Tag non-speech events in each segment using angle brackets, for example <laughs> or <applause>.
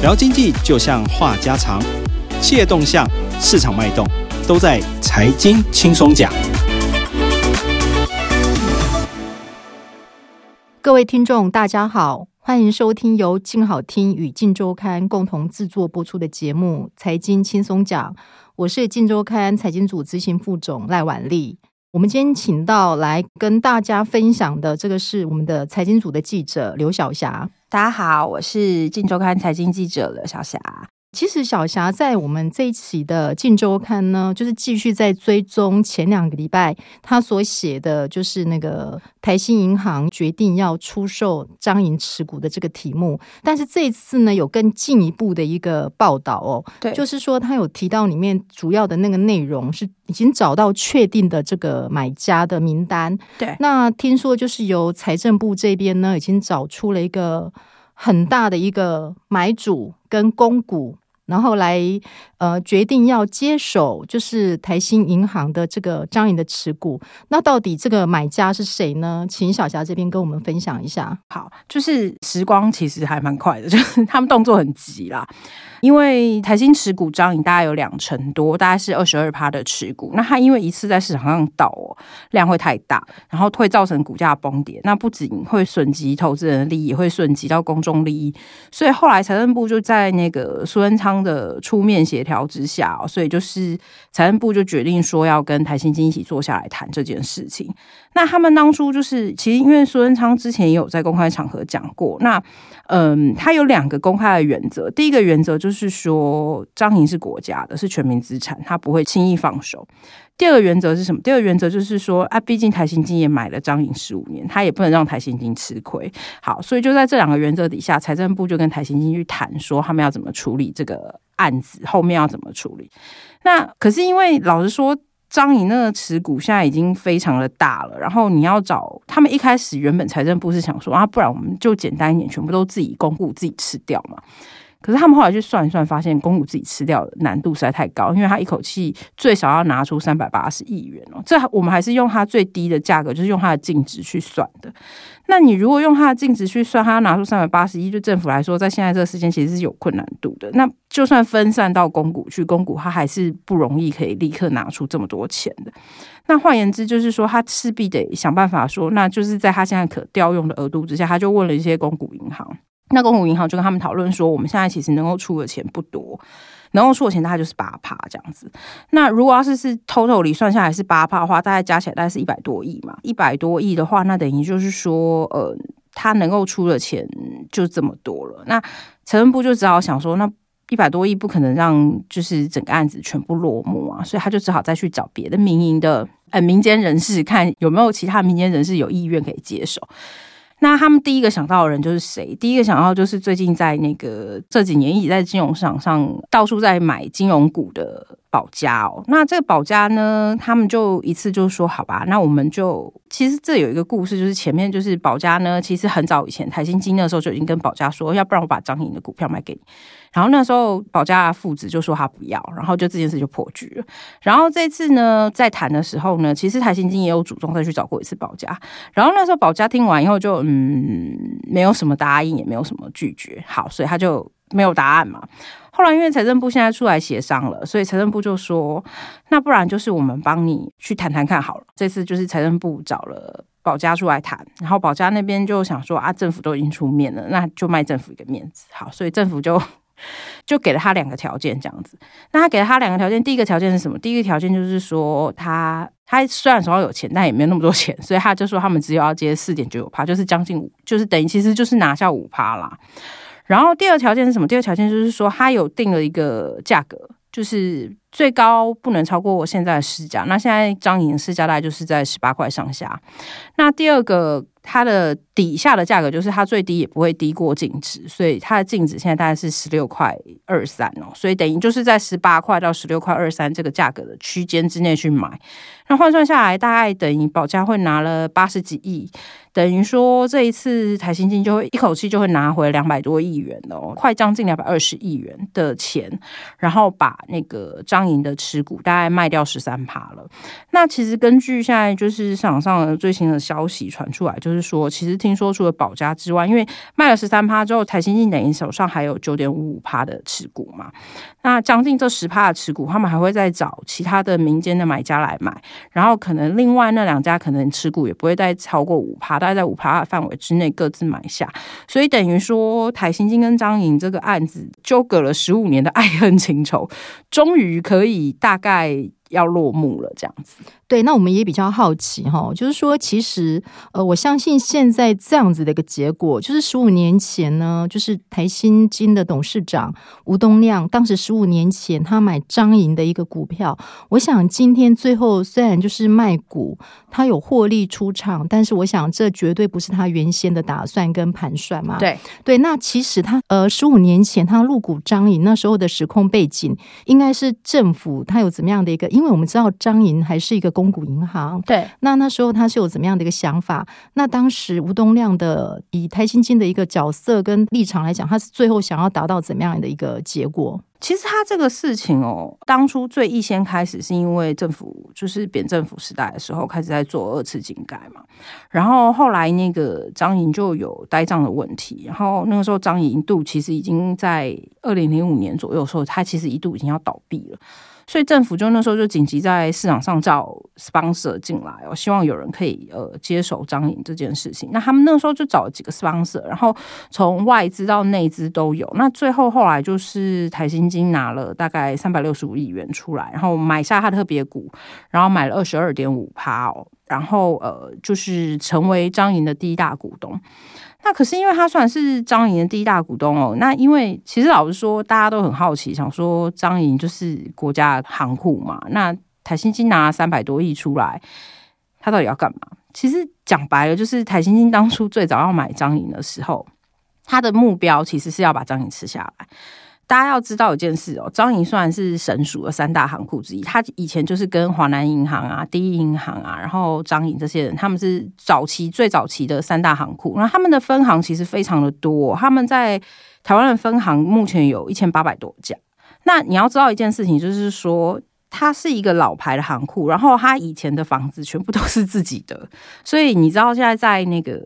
聊经济就像话家常，企业动向、市场脉动，都在财经轻松讲。各位听众，大家好，欢迎收听由静好听与静周刊共同制作播出的节目《财经轻松讲》，我是静周刊财经组执行副总赖婉丽。我们今天请到来跟大家分享的，这个是我们的财经组的记者刘晓霞。大家好，我是镜周刊财经记者刘晓霞。其实小霞在我们这一期的《晋周刊》呢，就是继续在追踪前两个礼拜他所写的就是那个台新银行决定要出售张银持股的这个题目。但是这一次呢，有更进一步的一个报道哦，对，就是说他有提到里面主要的那个内容是已经找到确定的这个买家的名单。对，那听说就是由财政部这边呢，已经找出了一个。很大的一个买主跟公股，然后来呃决定要接手，就是台新银行的这个张颖的持股。那到底这个买家是谁呢？请小霞这边跟我们分享一下。好，就是时光其实还蛮快的，<laughs> 就是他们动作很急啦。因为台新持股张颖大概有两成多，大概是二十二趴的持股。那他因为一次在市场上倒哦，量会太大，然后会造成股价崩跌。那不仅会损及投资人的利益，会损及到公众利益。所以后来财政部就在那个苏贞昌的出面协调之下，所以就是财政部就决定说要跟台新金一起坐下来谈这件事情。那他们当初就是其实因为苏贞昌之前也有在公开场合讲过，那嗯，他有两个公开的原则，第一个原则就是。说，张莹是国家的，是全民资产，他不会轻易放手。第二个原则是什么？第二个原则就是说，啊，毕竟台新金也买了张颖十五年，他也不能让台新金吃亏。好，所以就在这两个原则底下，财政部就跟台新金去谈，说他们要怎么处理这个案子，后面要怎么处理。那可是因为老实说。张颖那个持股现在已经非常的大了，然后你要找他们一开始原本财政部是想说啊，不然我们就简单一点，全部都自己公布自己吃掉嘛。可是他们后来去算一算，发现公股自己吃掉的难度实在太高，因为他一口气最少要拿出三百八十亿元哦。这我们还是用它最低的价格，就是用它的净值去算的。那你如果用它的净值去算，他要拿出三百八十亿，对政府来说，在现在这个时间其实是有困难度的。那就算分散到公股去，公股它还是不容易可以立刻拿出这么多钱的。那换言之，就是说他势必得想办法说，那就是在他现在可调用的额度之下，他就问了一些公股银行。那公股银行就跟他们讨论说，我们现在其实能够出的钱不多，能够出的钱大概就是八趴这样子。那如果要是是 total 里算下来是八趴的话，大概加起来大概是一百多亿嘛。一百多亿的话，那等于就是说，呃，他能够出的钱就这么多了。那财政部就只好想说，那一百多亿不可能让就是整个案子全部落幕啊，所以他就只好再去找别的民营的呃民间人士，看有没有其他民间人士有意愿可以接手。那他们第一个想到的人就是谁？第一个想到就是最近在那个这几年一直在金融市场上到处在买金融股的保家哦。那这个保家呢，他们就一次就说好吧，那我们就其实这有一个故事，就是前面就是保家呢，其实很早以前台新金那时候就已经跟保家说，要不然我把张颖的股票卖给你。然后那时候保家父子就说他不要，然后就这件事就破局了。然后这次呢，在谈的时候呢，其实台新金也有主动再去找过一次保家。然后那时候保家听完以后就嗯，没有什么答应，也没有什么拒绝。好，所以他就没有答案嘛。后来因为财政部现在出来协商了，所以财政部就说，那不然就是我们帮你去谈谈看好了。这次就是财政部找了保家出来谈，然后保家那边就想说啊，政府都已经出面了，那就卖政府一个面子。好，所以政府就。<laughs> 就给了他两个条件，这样子。那他给了他两个条件，第一个条件是什么？第一个条件就是说他，他虽然手上有钱，但也没有那么多钱，所以他就说他们只有要接四点九九趴，就是将近五，就是等于其实就是拿下五趴啦。然后第二条件是什么？第二条件就是说他有定了一个价格，就是最高不能超过我现在的市价。那现在彰银的市价大概就是在十八块上下。那第二个。它的底下的价格就是它最低也不会低过净值，所以它的净值现在大概是十六块二三哦，所以等于就是在十八块到十六块二三这个价格的区间之内去买。那换算下来，大概等于保家会拿了八十几亿。等于说这一次台新金就会一口气就会拿回两百多亿元哦，快将近两百二十亿元的钱，然后把那个彰银的持股大概卖掉十三趴了。那其实根据现在就是市场上的最新的消息传出来，就是说其实听说除了保家之外，因为卖了十三趴之后，台新金等于手上还有九点五五趴的持股嘛，那将近这十趴的持股，他们还会再找其他的民间的买家来买，然后可能另外那两家可能持股也不会再超过五趴大概。在五趴的范围之内各自买下，所以等于说台新金跟张颖这个案子纠葛了十五年的爱恨情仇，终于可以大概要落幕了，这样子。对，那我们也比较好奇哈，就是说，其实呃，我相信现在这样子的一个结果，就是十五年前呢，就是台新金的董事长吴东亮，当时十五年前他买张营的一个股票，我想今天最后虽然就是卖股，他有获利出场，但是我想这绝对不是他原先的打算跟盘算嘛。对对，那其实他呃十五年前他入股张营那时候的时空背景，应该是政府他有怎么样的一个，因为我们知道张银还是一个。公股银行，对，那那时候他是有怎么样的一个想法？那当时吴东亮的以台新金的一个角色跟立场来讲，他是最后想要达到怎么样的一个结果？其实他这个事情哦，当初最一先开始是因为政府就是扁政府时代的时候开始在做二次金改嘛，然后后来那个张莹就有呆账的问题，然后那个时候张莹一度其实已经在二零零五年左右的时候，他其实一度已经要倒闭了。所以政府就那时候就紧急在市场上找 sponsor 进来哦，希望有人可以呃接手彰银这件事情。那他们那时候就找了几个 sponsor，然后从外资到内资都有。那最后后来就是台新金拿了大概三百六十五亿元出来，然后买下他特别股，然后买了二十二点五趴哦，然后呃就是成为彰银的第一大股东。那可是因为他算是张莹的第一大股东哦。那因为其实老实说，大家都很好奇，想说张莹就是国家行库嘛。那台新金拿三百多亿出来，他到底要干嘛？其实讲白了，就是台新金当初最早要买张莹的时候，他的目标其实是要把张莹吃下来。大家要知道一件事哦，彰银虽然是省属的三大行库之一，他以前就是跟华南银行啊、第一银行啊，然后彰银这些人，他们是早期最早期的三大行库，然后他们的分行其实非常的多，他们在台湾的分行目前有一千八百多家。那你要知道一件事情，就是说。它是一个老牌的行库，然后它以前的房子全部都是自己的，<laughs> 所以你知道现在在那个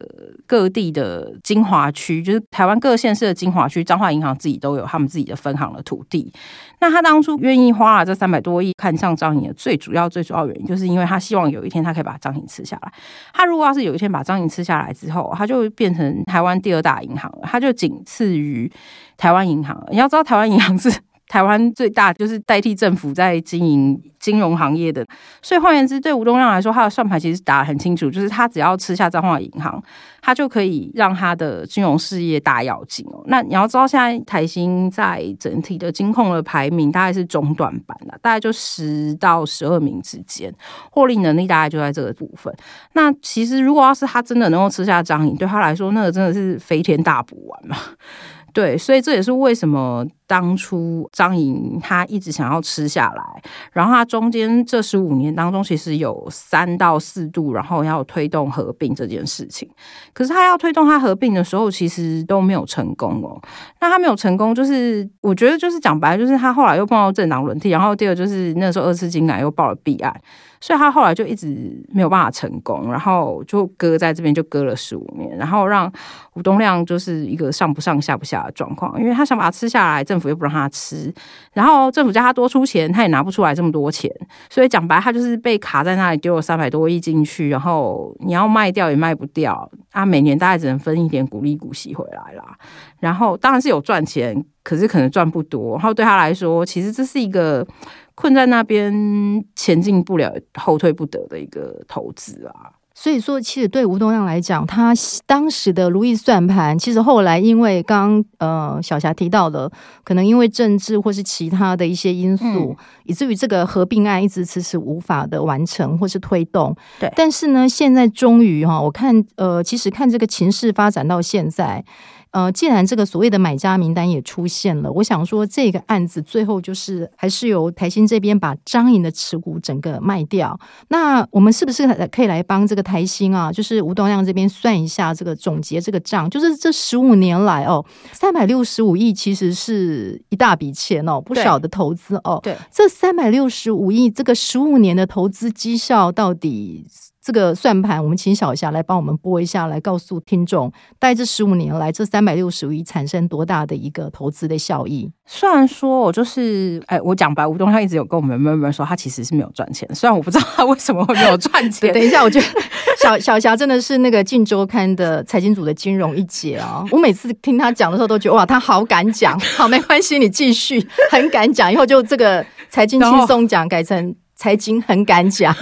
各地的精华区，就是台湾各县市的精华区，彰化银行自己都有他们自己的分行的土地。那他当初愿意花了这三百多亿看上彰银的最主要、最主要原因，就是因为他希望有一天他可以把彰银吃下来。他如果要是有一天把彰银吃下来之后，他就变成台湾第二大银行了，他就仅次于台湾银行。你要知道，台湾银行是。台湾最大就是代替政府在经营金融行业的，所以换言之，对吴东亮来说，他的算盘其实打得很清楚，就是他只要吃下彰化银行，他就可以让他的金融事业大跃进哦。那你要知道，现在台新在整体的金控的排名大概是中短板的，大概就十到十二名之间，获利能力大概就在这个部分。那其实如果要是他真的能够吃下彰银，对他来说，那个真的是飞天大补丸嘛。对，所以这也是为什么当初张颖他一直想要吃下来，然后他中间这十五年当中，其实有三到四度，然后要推动合并这件事情。可是他要推动他合并的时候，其实都没有成功哦。那他没有成功，就是我觉得就是讲白了，就是他后来又碰到政党轮替，然后第二就是那时候二次金改又爆了弊案。所以他后来就一直没有办法成功，然后就搁在这边，就搁了十五年，然后让吴东亮就是一个上不上下不下的状况，因为他想把它吃下来，政府又不让他吃，然后政府叫他多出钱，他也拿不出来这么多钱，所以讲白，他就是被卡在那里，丢了三百多亿进去，然后你要卖掉也卖不掉，他每年大概只能分一点股利股息回来啦，然后当然是有赚钱，可是可能赚不多，然后对他来说，其实这是一个。困在那边前进不了、后退不得的一个投资啊，所以说，其实对吴东亮来讲，他当时的如意算盘，其实后来因为刚呃小霞提到的，可能因为政治或是其他的一些因素，嗯、以至于这个合并案一直迟迟无法的完成或是推动。对，但是呢，现在终于哈，我看呃，其实看这个情势发展到现在。呃，既然这个所谓的买家名单也出现了，我想说这个案子最后就是还是由台新这边把张颖的持股整个卖掉。那我们是不是可以来帮这个台新啊，就是吴东亮这边算一下这个总结这个账？就是这十五年来哦，三百六十五亿其实是一大笔钱哦，不少的投资哦。对，这三百六十五亿这个十五年的投资绩效到底？这个算盘，我们请小霞来帮我们拨一下，来告诉听众，大概这十五年来，这三百六十五亿产生多大的一个投资的效益？虽然说我就是，哎，我讲白，吴东他一直有跟我们闷闷说，他其实是没有赚钱。虽然我不知道他为什么会没有赚钱。<laughs> 等一下，我觉得小 <laughs> 小霞真的是那个《镜周刊》的财经组的金融一姐啊！我每次听他讲的时候，都觉得哇，他好敢讲。好，没关系，你继续，很敢讲。以后就这个财经轻松讲改成财经很敢讲。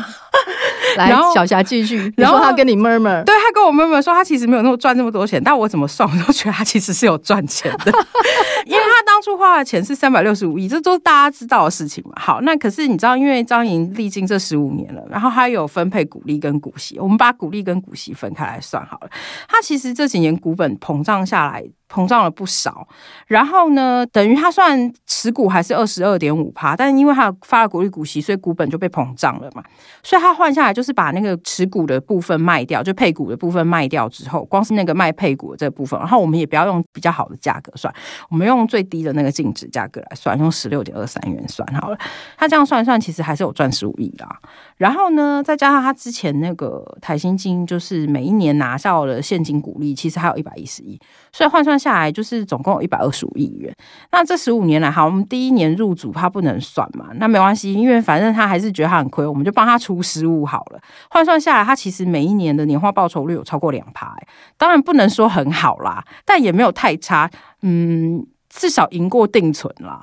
来，小霞继续。<laughs> 然后他跟你 murmur，对，他跟我 murmur 说他其实没有那么赚那么多钱，但我怎么算我都觉得他其实是有赚钱的，<laughs> 因为他当初花的钱是三百六十五亿，这都是大家知道的事情嘛。好，那可是你知道，因为张莹历经这十五年了，然后他有分配股利跟股息，我们把股利跟股息分开来算好了，他其实这几年股本膨胀下来。膨胀了不少，然后呢，等于他算持股还是二十二点五趴，但是因为他发了股利股息，所以股本就被膨胀了嘛。所以他换下来就是把那个持股的部分卖掉，就配股的部分卖掉之后，光是那个卖配股的这部分，然后我们也不要用比较好的价格算，我们用最低的那个净值价格来算，用十六点二三元算好了。他这样算算，其实还是有赚十五亿啦。然后呢，再加上他之前那个台新金，就是每一年拿到了现金股利，其实还有一百一十亿，所以换算下来就是总共有一百二十五亿元。那这十五年来，好，我们第一年入主他不能算嘛，那没关系，因为反正他还是觉得他很亏，我们就帮他出十五好了。换算下来，他其实每一年的年化报酬率有超过两趴，当然不能说很好啦，但也没有太差，嗯，至少赢过定存啦。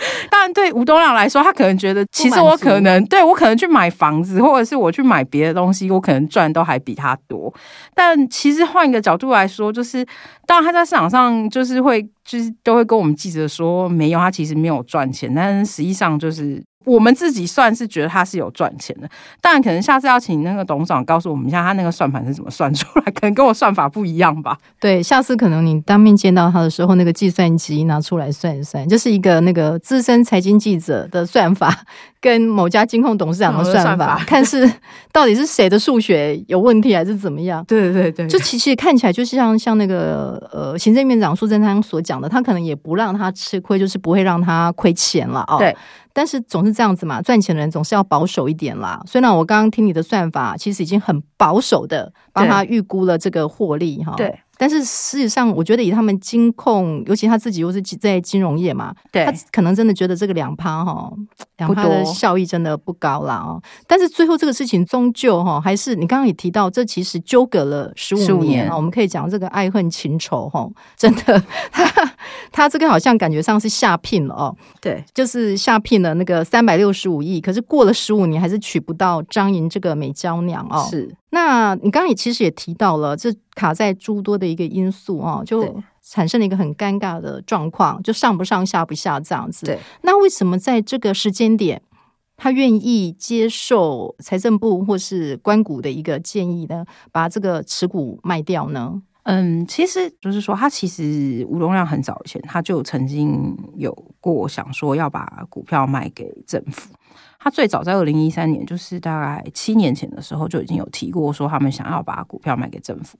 <laughs> 当然，对吴东亮来说，他可能觉得，其实我可能对我可能去买房子，或者是我去买别的东西，我可能赚都还比他多。但其实换一个角度来说，就是当然他在市场上就是会，就是都会跟我们记者说，没有，他其实没有赚钱，但实际上就是。我们自己算是觉得他是有赚钱的，当然可能下次要请那个董事长告诉我们一下，他那个算盘是怎么算出来，可能跟我算法不一样吧。对，下次可能你当面见到他的时候，那个计算机拿出来算一算，就是一个那个资深财经记者的算法，跟某家金控董事长的算法，算 <laughs> 法看是到底是谁的数学有问题，还是怎么样？对对对，就其实看起来就是像像那个呃，行政院长苏贞昌所讲的，他可能也不让他吃亏，就是不会让他亏钱了哦。对。但是总是这样子嘛，赚钱的人总是要保守一点啦。虽然我刚刚听你的算法，其实已经很保守的帮他预估了这个获利哈。对。但是事实上，我觉得以他们金控，尤其他自己又是在金融业嘛，对，他可能真的觉得这个两趴哈，两趴的效益真的不高啦哦。但是最后这个事情终究哈，还是你刚刚也提到，这其实纠葛了十五年啊。我们可以讲这个爱恨情仇哈，<laughs> 真的，<laughs> 他他这个好像感觉上是下聘了哦。对，就是下聘了那个三百六十五亿，可是过了十五年还是娶不到张莹这个美娇娘哦。是。那你刚刚也其实也提到了，这卡在诸多的一个因素啊，就产生了一个很尴尬的状况，就上不上下不下这样子。对，那为什么在这个时间点，他愿意接受财政部或是官股的一个建议呢？把这个持股卖掉呢？嗯，其实就是说，他其实吴东亮很早以前他就曾经有过想说要把股票卖给政府。他最早在二零一三年，就是大概七年前的时候，就已经有提过说他们想要把股票卖给政府，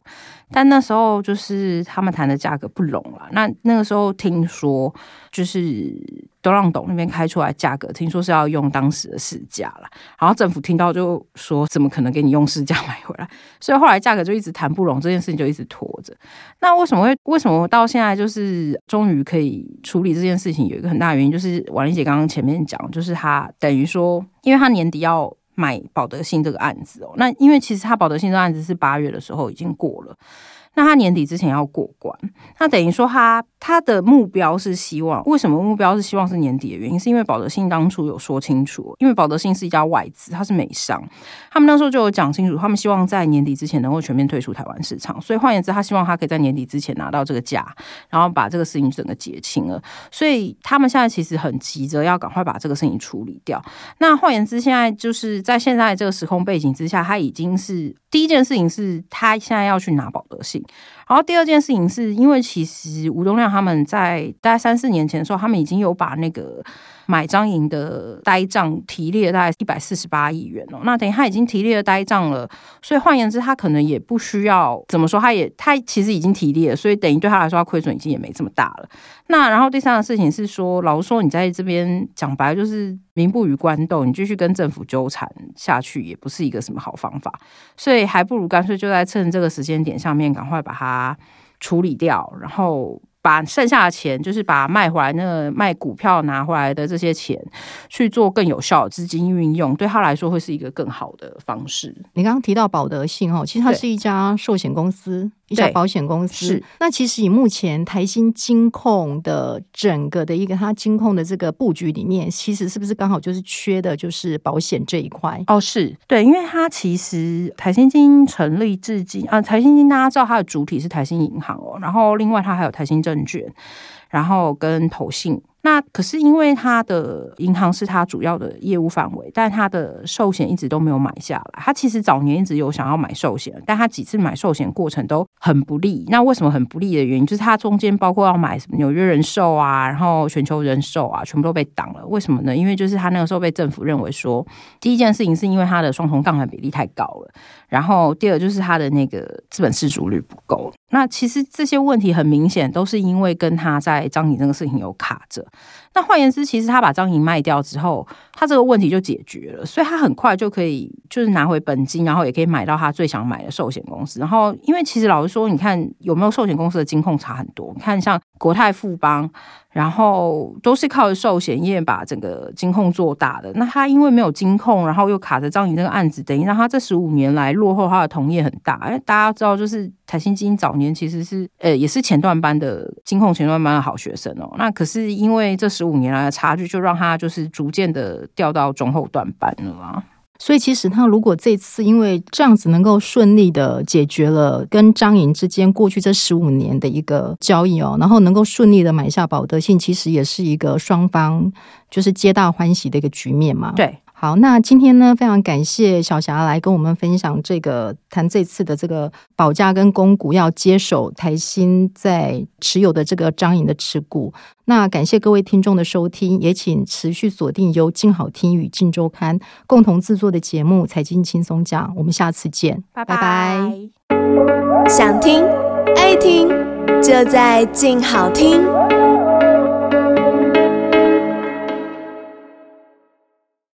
但那时候就是他们谈的价格不拢了。那那个时候听说就是。都让董那边开出来价格，听说是要用当时的市价了，然后政府听到就说怎么可能给你用市价买回来？<laughs> 所以后来价格就一直谈不拢，这件事情就一直拖着。那为什么会为什么到现在就是终于可以处理这件事情？有一个很大的原因就是婉玲姐刚刚前面讲，就是她等于说，因为她年底要买保德信这个案子哦，那因为其实他保德信这个案子是八月的时候已经过了。那他年底之前要过关，那等于说他他的目标是希望，为什么目标是希望是年底的原因，是因为保德信当初有说清楚，因为保德信是一家外资，它是美商，他们那时候就有讲清楚，他们希望在年底之前能够全面退出台湾市场，所以换言之，他希望他可以在年底之前拿到这个价，然后把这个事情整个结清了，所以他们现在其实很急着要赶快把这个事情处理掉。那换言之，现在就是在现在这个时空背景之下，他已经是第一件事情是他现在要去拿保德信。情。然后第二件事情是因为其实吴东亮他们在大概三四年前的时候，他们已经有把那个。买张营的呆账提列大概一百四十八亿元哦，那等于他已经提列了呆账了，所以换言之，他可能也不需要怎么说，他也他其实已经提列了，所以等于对他来说，他亏损已经也没这么大了。那然后第三个事情是说，老实说，你在这边讲白了就是民不与官斗，你继续跟政府纠缠下去，也不是一个什么好方法，所以还不如干脆就在趁这个时间点上面赶快把它啊处理掉，然后。把剩下的钱，就是把卖回来那个卖股票拿回来的这些钱，去做更有效的资金运用，对他来说会是一个更好的方式。你刚刚提到保德信哦，其实它是一家寿险公司。一家保险公司是，那其实以目前台新金控的整个的一个它金控的这个布局里面，其实是不是刚好就是缺的就是保险这一块？哦，是对，因为它其实台新金成立至今啊，台新金大家知道它的主体是台新银行哦，然后另外它还有台新证证券，然后跟投信。那可是因为他的银行是他主要的业务范围，但他的寿险一直都没有买下来。他其实早年一直有想要买寿险，但他几次买寿险过程都很不利。那为什么很不利的原因，就是他中间包括要买什么纽约人寿啊，然后全球人寿啊，全部都被挡了。为什么呢？因为就是他那个时候被政府认为说，第一件事情是因为他的双重杠杆比例太高了，然后第二就是他的那个资本适足率不够。那其实这些问题很明显都是因为跟他在张营这个事情有卡着。那换言之，其实他把张颖卖掉之后，他这个问题就解决了，所以他很快就可以就是拿回本金，然后也可以买到他最想买的寿险公司。然后，因为其实老实说，你看有没有寿险公司的金控差很多，你看像国泰富邦。然后都是靠寿险业把整个金控做大的。那他因为没有金控，然后又卡着张颖这个案子，等于让他这十五年来落后他的同业很大。因为大家知道，就是台新金早年其实是呃也是前段班的金控前段班的好学生哦。那可是因为这十五年来的差距，就让他就是逐渐的掉到中后段班了嘛。所以，其实他如果这次因为这样子能够顺利的解决了跟张颖之间过去这十五年的一个交易哦，然后能够顺利的买下保德信，其实也是一个双方就是皆大欢喜的一个局面嘛。对。好，那今天呢，非常感谢小霞来跟我们分享这个谈这次的这个保价跟公股要接手台新在持有的这个张颖的持股。那感谢各位听众的收听，也请持续锁定由静好听与静周刊共同制作的节目《财经轻松讲》，我们下次见，拜拜。拜拜。想听爱听，就在静好听。